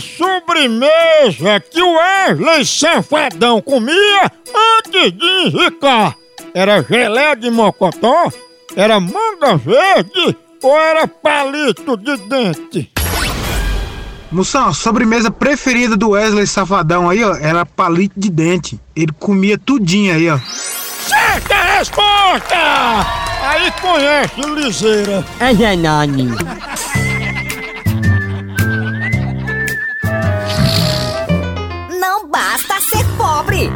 sobremesa que o Wesley Safadão comia antes de enricar? Era geleia de mocotó? Era manga verde? Ou era palito de dente? Moção, a sobremesa preferida do Wesley Safadão aí, ó, era palito de dente. Ele comia tudinho aí, ó. Certa resposta! Aí conhece liseira. É Janone. basta ser pobre.